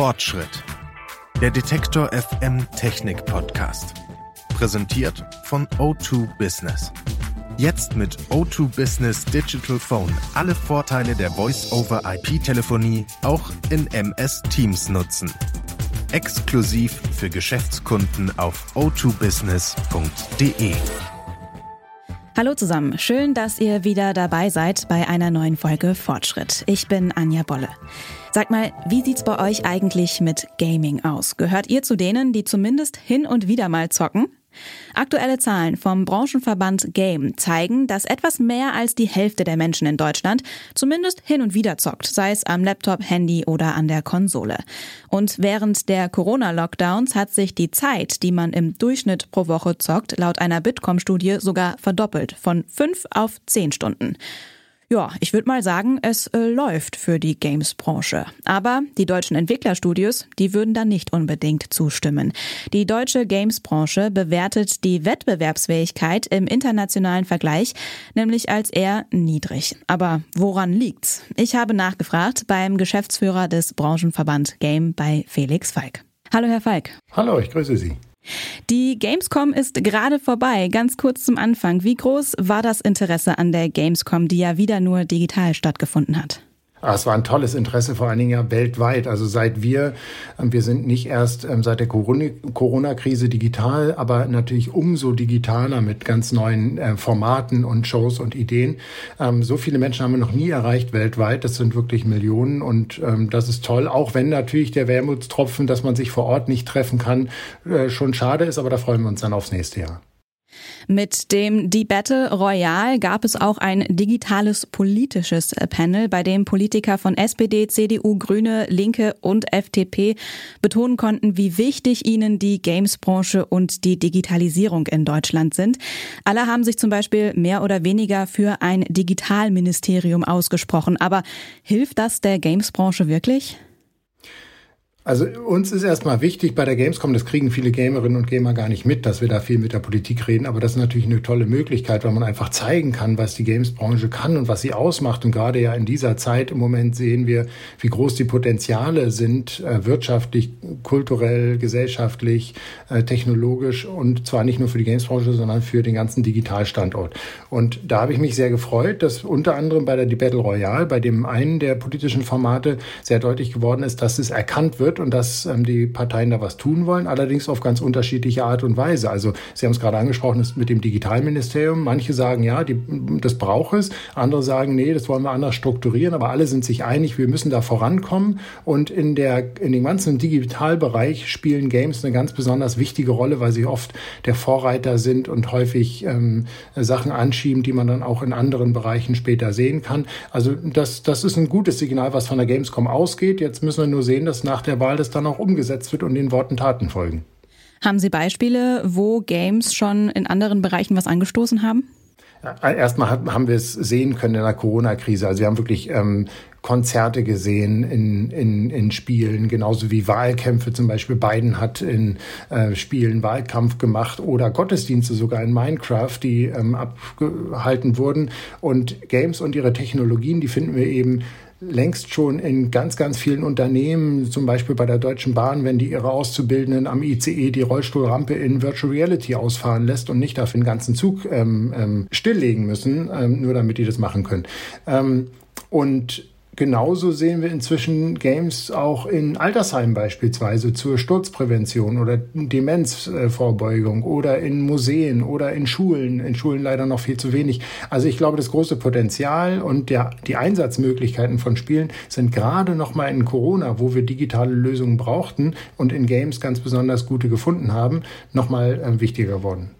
Fortschritt. Der Detektor FM Technik Podcast. Präsentiert von O2 Business. Jetzt mit O2 Business Digital Phone alle Vorteile der Voice-over-IP-Telefonie auch in MS Teams nutzen. Exklusiv für Geschäftskunden auf o2business.de. Hallo zusammen, schön, dass ihr wieder dabei seid bei einer neuen Folge Fortschritt. Ich bin Anja Bolle. Sag mal, wie sieht's bei euch eigentlich mit Gaming aus? Gehört ihr zu denen, die zumindest hin und wieder mal zocken? Aktuelle Zahlen vom Branchenverband Game zeigen, dass etwas mehr als die Hälfte der Menschen in Deutschland zumindest hin und wieder zockt, sei es am Laptop, Handy oder an der Konsole. Und während der Corona-Lockdowns hat sich die Zeit, die man im Durchschnitt pro Woche zockt, laut einer Bitkom-Studie sogar verdoppelt, von fünf auf zehn Stunden. Ja, ich würde mal sagen, es äh, läuft für die Games-Branche. Aber die deutschen Entwicklerstudios, die würden da nicht unbedingt zustimmen. Die deutsche Games-Branche bewertet die Wettbewerbsfähigkeit im internationalen Vergleich nämlich als eher niedrig. Aber woran liegt's? Ich habe nachgefragt beim Geschäftsführer des Branchenverband Game bei Felix Falk. Hallo, Herr Falk. Hallo, ich grüße Sie. Die Gamescom ist gerade vorbei. Ganz kurz zum Anfang. Wie groß war das Interesse an der Gamescom, die ja wieder nur digital stattgefunden hat? Ah, es war ein tolles Interesse, vor allen Dingen ja weltweit. Also seit wir, ähm, wir sind nicht erst ähm, seit der Corona-Krise digital, aber natürlich umso digitaler mit ganz neuen äh, Formaten und Shows und Ideen. Ähm, so viele Menschen haben wir noch nie erreicht weltweit. Das sind wirklich Millionen und das ist toll. Auch wenn natürlich der Wermutstropfen, dass man sich vor Ort nicht treffen kann, äh, schon schade ist, aber da freuen wir uns dann aufs nächste Jahr. Mit dem Die Battle Royale gab es auch ein digitales politisches Panel, bei dem Politiker von SPD, CDU, Grüne, Linke und FDP betonen konnten, wie wichtig ihnen die Gamesbranche und die Digitalisierung in Deutschland sind. Alle haben sich zum Beispiel mehr oder weniger für ein Digitalministerium ausgesprochen. Aber hilft das der Gamesbranche wirklich? Also uns ist erstmal wichtig bei der Gamescom, das kriegen viele Gamerinnen und Gamer gar nicht mit, dass wir da viel mit der Politik reden, aber das ist natürlich eine tolle Möglichkeit, weil man einfach zeigen kann, was die Gamesbranche kann und was sie ausmacht. Und gerade ja in dieser Zeit im Moment sehen wir, wie groß die Potenziale sind, äh, wirtschaftlich, kulturell, gesellschaftlich, äh, technologisch und zwar nicht nur für die Gamesbranche, sondern für den ganzen Digitalstandort. Und da habe ich mich sehr gefreut, dass unter anderem bei der Battle Royale, bei dem einen der politischen Formate sehr deutlich geworden ist, dass es erkannt wird, und dass ähm, die Parteien da was tun wollen, allerdings auf ganz unterschiedliche Art und Weise. Also Sie haben es gerade angesprochen, mit dem Digitalministerium. Manche sagen, ja, die, das braucht es. Andere sagen, nee, das wollen wir anders strukturieren. Aber alle sind sich einig, wir müssen da vorankommen. Und in, der, in dem ganzen Digitalbereich spielen Games eine ganz besonders wichtige Rolle, weil sie oft der Vorreiter sind und häufig ähm, Sachen anschieben, die man dann auch in anderen Bereichen später sehen kann. Also das, das ist ein gutes Signal, was von der Gamescom ausgeht. Jetzt müssen wir nur sehen, dass nach der Wahl das dann auch umgesetzt wird und den Worten Taten folgen. Haben Sie Beispiele, wo Games schon in anderen Bereichen was angestoßen haben? Erstmal haben wir es sehen können in der Corona-Krise. Also wir haben wirklich ähm, Konzerte gesehen in, in, in Spielen, genauso wie Wahlkämpfe. Zum Beispiel Biden hat in äh, Spielen Wahlkampf gemacht oder Gottesdienste sogar in Minecraft, die ähm, abgehalten wurden. Und Games und ihre Technologien, die finden wir eben längst schon in ganz, ganz vielen Unternehmen, zum Beispiel bei der Deutschen Bahn, wenn die ihre Auszubildenden am ICE die Rollstuhlrampe in Virtual Reality ausfahren lässt und nicht dafür den ganzen Zug ähm, ähm, stilllegen müssen, ähm, nur damit die das machen können. Ähm, und Genauso sehen wir inzwischen Games auch in Altersheimen beispielsweise zur Sturzprävention oder Demenzvorbeugung oder in Museen oder in Schulen. In Schulen leider noch viel zu wenig. Also ich glaube, das große Potenzial und der, die Einsatzmöglichkeiten von Spielen sind gerade noch mal in Corona, wo wir digitale Lösungen brauchten und in Games ganz besonders gute gefunden haben, noch mal äh, wichtiger geworden.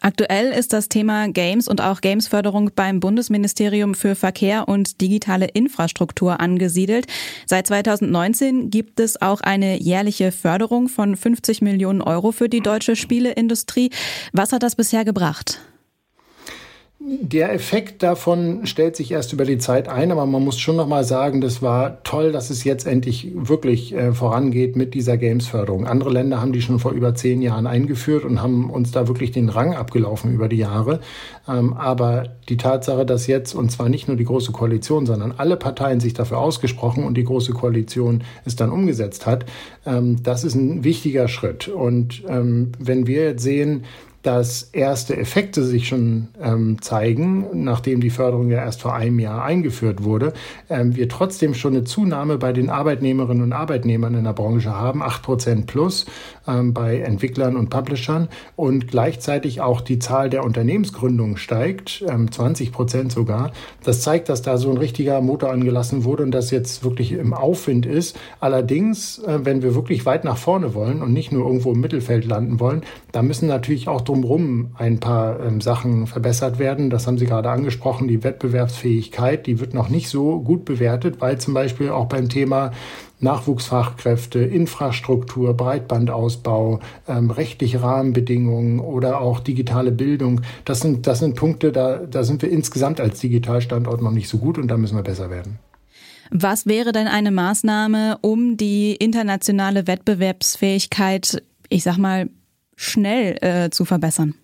Aktuell ist das Thema Games und auch Gamesförderung beim Bundesministerium für Verkehr und digitale Infrastruktur angesiedelt. Seit 2019 gibt es auch eine jährliche Förderung von 50 Millionen Euro für die deutsche Spieleindustrie. Was hat das bisher gebracht? Der Effekt davon stellt sich erst über die Zeit ein, aber man muss schon noch mal sagen, das war toll, dass es jetzt endlich wirklich äh, vorangeht mit dieser Games-Förderung. Andere Länder haben die schon vor über zehn Jahren eingeführt und haben uns da wirklich den Rang abgelaufen über die Jahre. Ähm, aber die Tatsache, dass jetzt, und zwar nicht nur die Große Koalition, sondern alle Parteien sich dafür ausgesprochen und die Große Koalition es dann umgesetzt hat, ähm, das ist ein wichtiger Schritt. Und ähm, wenn wir jetzt sehen, dass erste Effekte sich schon ähm, zeigen, nachdem die Förderung ja erst vor einem Jahr eingeführt wurde, ähm, wir trotzdem schon eine Zunahme bei den Arbeitnehmerinnen und Arbeitnehmern in der Branche haben, acht Prozent plus ähm, bei Entwicklern und Publishern und gleichzeitig auch die Zahl der Unternehmensgründungen steigt, ähm, 20 Prozent sogar. Das zeigt, dass da so ein richtiger Motor angelassen wurde und das jetzt wirklich im Aufwind ist. Allerdings, äh, wenn wir wirklich weit nach vorne wollen und nicht nur irgendwo im Mittelfeld landen wollen, da müssen natürlich auch drumherum ein paar ähm, Sachen verbessert werden. Das haben Sie gerade angesprochen. Die Wettbewerbsfähigkeit, die wird noch nicht so gut bewertet, weil zum Beispiel auch beim Thema Nachwuchsfachkräfte, Infrastruktur, Breitbandausbau, ähm, rechtliche Rahmenbedingungen oder auch digitale Bildung. Das sind, das sind Punkte, da, da sind wir insgesamt als Digitalstandort noch nicht so gut und da müssen wir besser werden. Was wäre denn eine Maßnahme, um die internationale Wettbewerbsfähigkeit, ich sag mal, schnell äh, zu verbessern?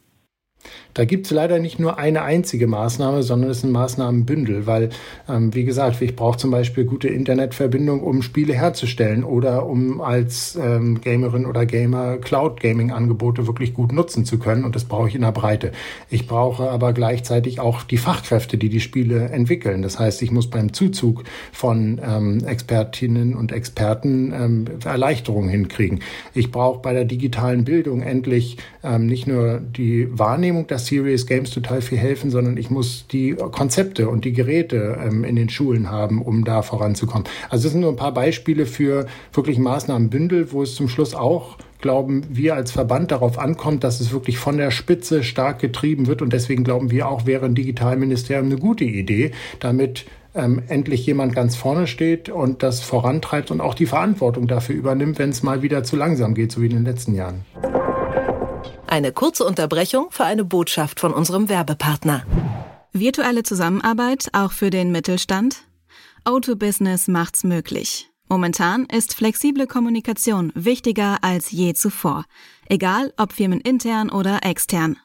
Da gibt es leider nicht nur eine einzige Maßnahme, sondern es ist ein Maßnahmenbündel, weil, ähm, wie gesagt, ich brauche zum Beispiel gute Internetverbindung, um Spiele herzustellen oder um als ähm, Gamerin oder Gamer Cloud-Gaming-Angebote wirklich gut nutzen zu können und das brauche ich in der Breite. Ich brauche aber gleichzeitig auch die Fachkräfte, die die Spiele entwickeln. Das heißt, ich muss beim Zuzug von ähm, Expertinnen und Experten ähm, Erleichterungen hinkriegen. Ich brauche bei der digitalen Bildung endlich ähm, nicht nur die Wahrnehmung, dass Serious Games total viel helfen, sondern ich muss die Konzepte und die Geräte ähm, in den Schulen haben, um da voranzukommen. Also das sind nur ein paar Beispiele für wirklich Maßnahmenbündel, wo es zum Schluss auch glauben wir als Verband darauf ankommt, dass es wirklich von der Spitze stark getrieben wird. Und deswegen glauben wir auch, wäre ein Digitalministerium eine gute Idee, damit ähm, endlich jemand ganz vorne steht und das vorantreibt und auch die Verantwortung dafür übernimmt, wenn es mal wieder zu langsam geht, so wie in den letzten Jahren. Eine kurze Unterbrechung für eine Botschaft von unserem Werbepartner. Virtuelle Zusammenarbeit auch für den Mittelstand? Auto Business macht's möglich. Momentan ist flexible Kommunikation wichtiger als je zuvor, egal ob firmenintern oder extern.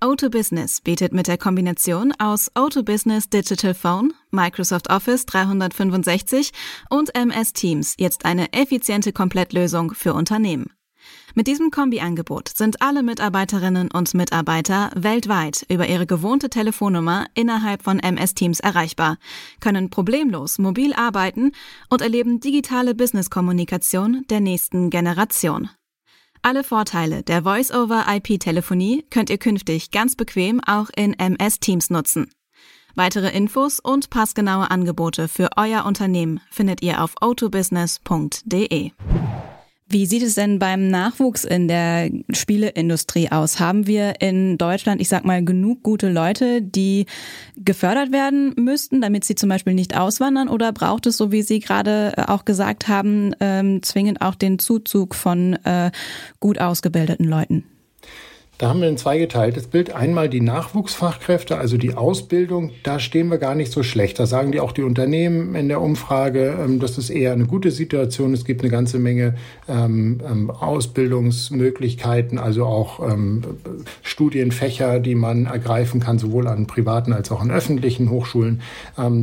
Auto Business bietet mit der Kombination aus Auto Business Digital Phone, Microsoft Office 365 und MS Teams jetzt eine effiziente Komplettlösung für Unternehmen. Mit diesem Kombi-Angebot sind alle Mitarbeiterinnen und Mitarbeiter weltweit über ihre gewohnte Telefonnummer innerhalb von MS Teams erreichbar, können problemlos mobil arbeiten und erleben digitale Business-Kommunikation der nächsten Generation. Alle Vorteile der Voice-over-IP-Telefonie könnt ihr künftig ganz bequem auch in MS Teams nutzen. Weitere Infos und passgenaue Angebote für euer Unternehmen findet ihr auf autobusiness.de. Wie sieht es denn beim Nachwuchs in der Spieleindustrie aus? Haben wir in Deutschland, ich sag mal, genug gute Leute, die gefördert werden müssten, damit sie zum Beispiel nicht auswandern? Oder braucht es, so wie Sie gerade äh, auch gesagt haben, ähm, zwingend auch den Zuzug von äh, gut ausgebildeten Leuten? Da haben wir ein zweigeteiltes Bild. Einmal die Nachwuchsfachkräfte, also die Ausbildung. Da stehen wir gar nicht so schlecht. Da sagen die auch die Unternehmen in der Umfrage, ähm, das ist eher eine gute Situation. Es gibt eine ganze Menge ähm, ähm, Ausbildungsmöglichkeiten, also auch Studienfächer, die man ergreifen kann, sowohl an privaten als auch an öffentlichen Hochschulen.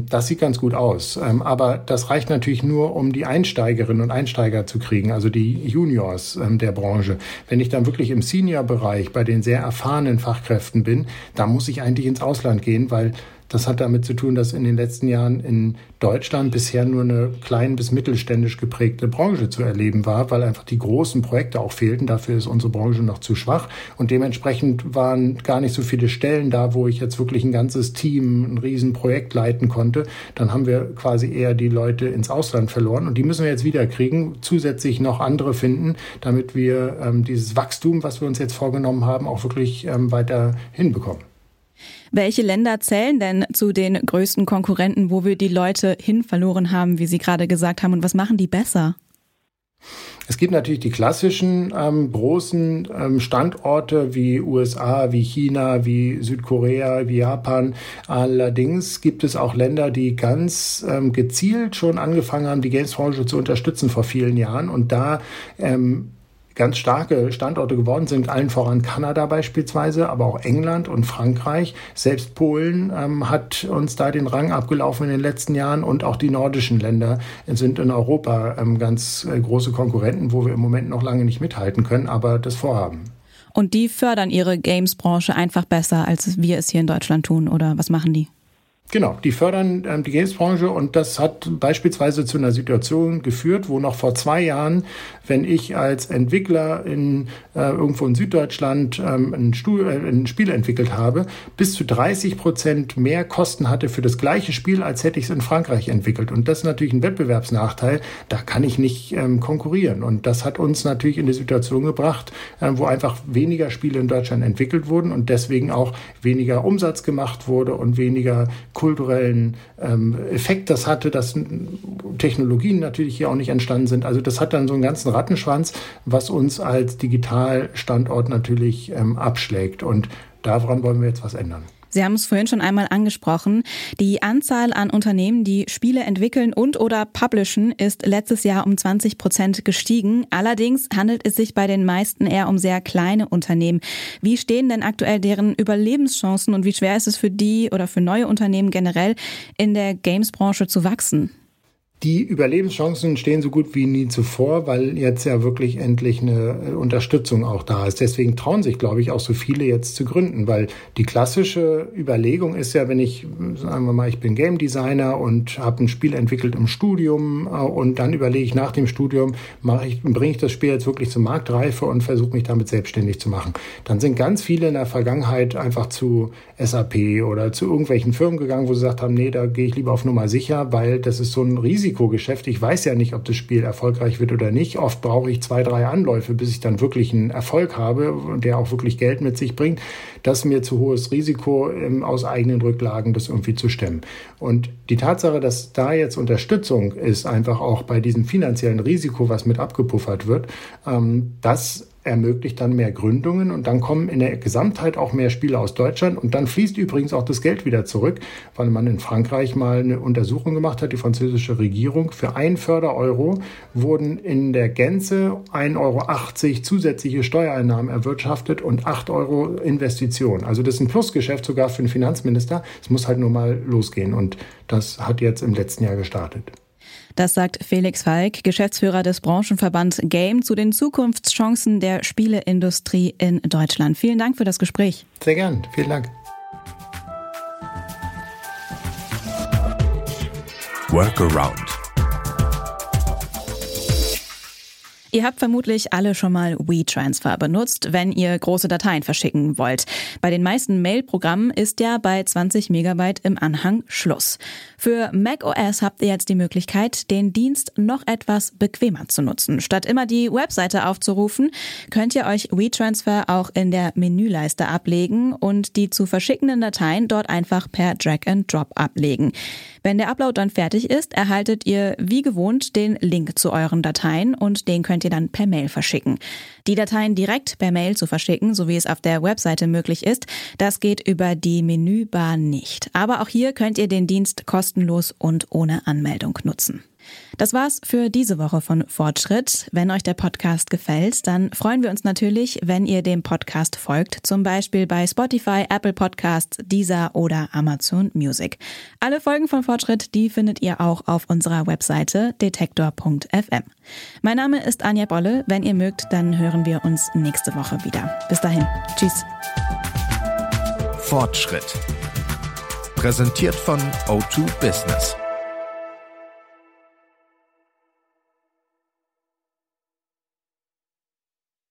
Das sieht ganz gut aus. Aber das reicht natürlich nur, um die Einsteigerinnen und Einsteiger zu kriegen, also die Juniors der Branche. Wenn ich dann wirklich im Senior-Bereich bei den sehr erfahrenen Fachkräften bin, da muss ich eigentlich ins Ausland gehen, weil das hat damit zu tun, dass in den letzten Jahren in Deutschland bisher nur eine klein bis mittelständisch geprägte Branche zu erleben war, weil einfach die großen Projekte auch fehlten. Dafür ist unsere Branche noch zu schwach. Und dementsprechend waren gar nicht so viele Stellen da, wo ich jetzt wirklich ein ganzes Team, ein Riesenprojekt leiten konnte. Dann haben wir quasi eher die Leute ins Ausland verloren. Und die müssen wir jetzt wieder kriegen, zusätzlich noch andere finden, damit wir ähm, dieses Wachstum, was wir uns jetzt vorgenommen haben, auch wirklich ähm, weiter hinbekommen. Welche Länder zählen denn zu den größten Konkurrenten, wo wir die Leute hin verloren haben, wie Sie gerade gesagt haben, und was machen die besser? Es gibt natürlich die klassischen ähm, großen ähm, Standorte wie USA, wie China, wie Südkorea, wie Japan. Allerdings gibt es auch Länder, die ganz ähm, gezielt schon angefangen haben, die Gamesbranche zu unterstützen vor vielen Jahren und da ähm, ganz starke Standorte geworden sind, allen voran Kanada beispielsweise, aber auch England und Frankreich. Selbst Polen ähm, hat uns da den Rang abgelaufen in den letzten Jahren und auch die nordischen Länder sind in Europa ähm, ganz äh, große Konkurrenten, wo wir im Moment noch lange nicht mithalten können, aber das vorhaben. Und die fördern ihre Games-Branche einfach besser, als wir es hier in Deutschland tun, oder was machen die? Genau, die fördern ähm, die Gamesbranche und das hat beispielsweise zu einer Situation geführt, wo noch vor zwei Jahren, wenn ich als Entwickler in äh, irgendwo in Süddeutschland ähm, ein, Stuhl, äh, ein Spiel entwickelt habe, bis zu 30 Prozent mehr Kosten hatte für das gleiche Spiel, als hätte ich es in Frankreich entwickelt. Und das ist natürlich ein Wettbewerbsnachteil. Da kann ich nicht ähm, konkurrieren. Und das hat uns natürlich in die Situation gebracht, äh, wo einfach weniger Spiele in Deutschland entwickelt wurden und deswegen auch weniger Umsatz gemacht wurde und weniger kulturellen ähm, Effekt das hatte, dass Technologien natürlich hier auch nicht entstanden sind. Also das hat dann so einen ganzen Rattenschwanz, was uns als Digitalstandort natürlich ähm, abschlägt. Und daran wollen wir jetzt was ändern. Sie haben es vorhin schon einmal angesprochen. Die Anzahl an Unternehmen, die Spiele entwickeln und oder publishen, ist letztes Jahr um 20 Prozent gestiegen. Allerdings handelt es sich bei den meisten eher um sehr kleine Unternehmen. Wie stehen denn aktuell deren Überlebenschancen und wie schwer ist es für die oder für neue Unternehmen generell in der Games-Branche zu wachsen? Die Überlebenschancen stehen so gut wie nie zuvor, weil jetzt ja wirklich endlich eine äh, Unterstützung auch da ist. Deswegen trauen sich, glaube ich, auch so viele jetzt zu gründen, weil die klassische Überlegung ist ja, wenn ich, sagen wir mal, ich bin Game Designer und habe ein Spiel entwickelt im Studium äh, und dann überlege ich nach dem Studium, mache ich, bringe ich das Spiel jetzt wirklich zur Marktreife und versuche mich damit selbstständig zu machen. Dann sind ganz viele in der Vergangenheit einfach zu SAP oder zu irgendwelchen Firmen gegangen, wo sie gesagt haben, nee, da gehe ich lieber auf Nummer sicher, weil das ist so ein Risiko Risikogeschäft. Ich weiß ja nicht, ob das Spiel erfolgreich wird oder nicht. Oft brauche ich zwei, drei Anläufe, bis ich dann wirklich einen Erfolg habe, der auch wirklich Geld mit sich bringt. Das ist mir zu hohes Risiko, ähm, aus eigenen Rücklagen das irgendwie zu stemmen. Und die Tatsache, dass da jetzt Unterstützung ist, einfach auch bei diesem finanziellen Risiko, was mit abgepuffert wird, ähm, das ermöglicht dann mehr Gründungen und dann kommen in der Gesamtheit auch mehr Spiele aus Deutschland und dann fließt übrigens auch das Geld wieder zurück, weil man in Frankreich mal eine Untersuchung gemacht hat, die französische Regierung. Für ein Förder-Euro wurden in der Gänze 1,80 Euro zusätzliche Steuereinnahmen erwirtschaftet und 8 Euro Investition. Also das ist ein Plusgeschäft sogar für den Finanzminister. Es muss halt nur mal losgehen und das hat jetzt im letzten Jahr gestartet. Das sagt Felix Falk, Geschäftsführer des Branchenverbands Game zu den Zukunftschancen der Spieleindustrie in Deutschland. Vielen Dank für das Gespräch. Sehr gern. Vielen Dank. Workaround. Ihr habt vermutlich alle schon mal WeTransfer benutzt, wenn ihr große Dateien verschicken wollt. Bei den meisten Mail-Programmen ist ja bei 20 Megabyte im Anhang Schluss. Für macOS habt ihr jetzt die Möglichkeit, den Dienst noch etwas bequemer zu nutzen. Statt immer die Webseite aufzurufen, könnt ihr euch WeTransfer auch in der Menüleiste ablegen und die zu verschickenden Dateien dort einfach per Drag and Drop ablegen. Wenn der Upload dann fertig ist, erhaltet ihr wie gewohnt den Link zu euren Dateien und den könnt ihr dann per Mail verschicken. Die Dateien direkt per Mail zu verschicken, so wie es auf der Webseite möglich ist, das geht über die Menübar nicht. Aber auch hier könnt ihr den Dienst kostenlos und ohne Anmeldung nutzen. Das war's für diese Woche von Fortschritt. Wenn euch der Podcast gefällt, dann freuen wir uns natürlich, wenn ihr dem Podcast folgt, zum Beispiel bei Spotify, Apple Podcasts, Deezer oder Amazon Music. Alle Folgen von Fortschritt, die findet ihr auch auf unserer Webseite detektor.fm. Mein Name ist Anja Bolle. Wenn ihr mögt, dann hören wir uns nächste Woche wieder. Bis dahin. Tschüss. Fortschritt. Präsentiert von O2 Business.